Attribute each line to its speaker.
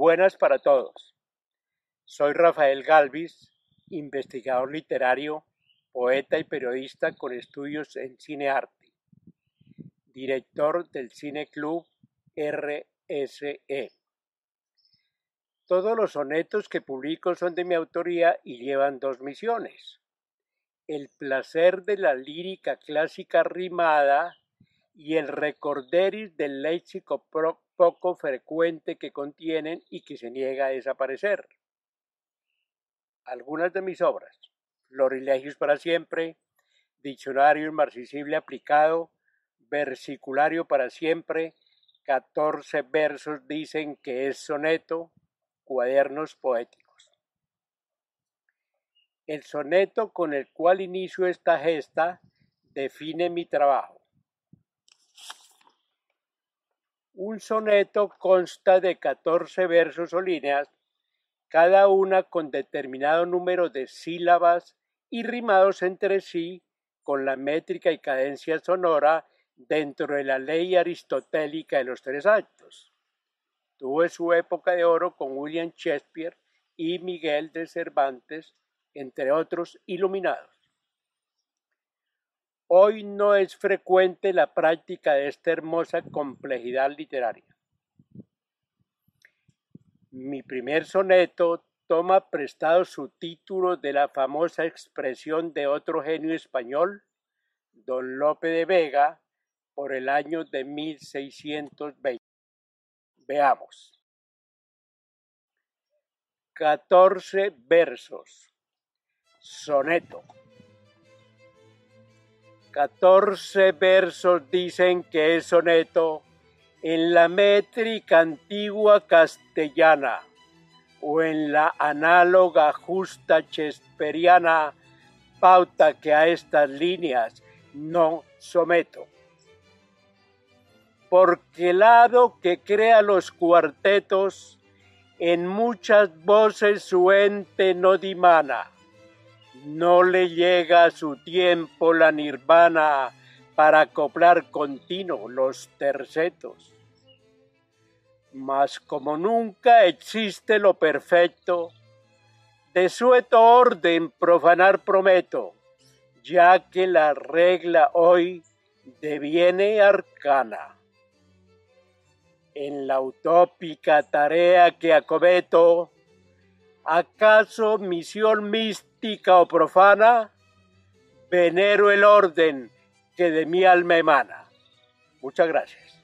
Speaker 1: Buenas para todos. Soy Rafael Galvis, investigador literario, poeta y periodista con estudios en cine-arte, director del Cine Club RSE. Todos los sonetos que publico son de mi autoría y llevan dos misiones. El placer de la lírica clásica rimada y el recorderis del léxico poco frecuente que contienen y que se niega a desaparecer. Algunas de mis obras, Florilegios para siempre, Diccionario inmarcesible aplicado, Versiculario para siempre, 14 versos dicen que es soneto, cuadernos poéticos. El soneto con el cual inicio esta gesta define mi trabajo Un soneto consta de 14 versos o líneas, cada una con determinado número de sílabas y rimados entre sí con la métrica y cadencia sonora dentro de la ley aristotélica de los tres actos. Tuvo su época de oro con William Shakespeare y Miguel de Cervantes, entre otros iluminados. Hoy no es frecuente la práctica de esta hermosa complejidad literaria. Mi primer soneto toma prestado su título de la famosa expresión de otro genio español, don Lope de Vega, por el año de 1620. Veamos. 14 versos. Soneto. Catorce versos dicen que es soneto en la métrica antigua castellana o en la análoga justa chesperiana, pauta que a estas líneas no someto. Porque el lado que crea los cuartetos, en muchas voces su ente no dimana no le llega a su tiempo la nirvana para acoplar continuo los tercetos. Mas como nunca existe lo perfecto, de sueto orden profanar prometo, ya que la regla hoy deviene arcana. En la utópica tarea que acometo, ¿acaso misión mística o profana, venero el orden que de mi alma emana. Muchas gracias.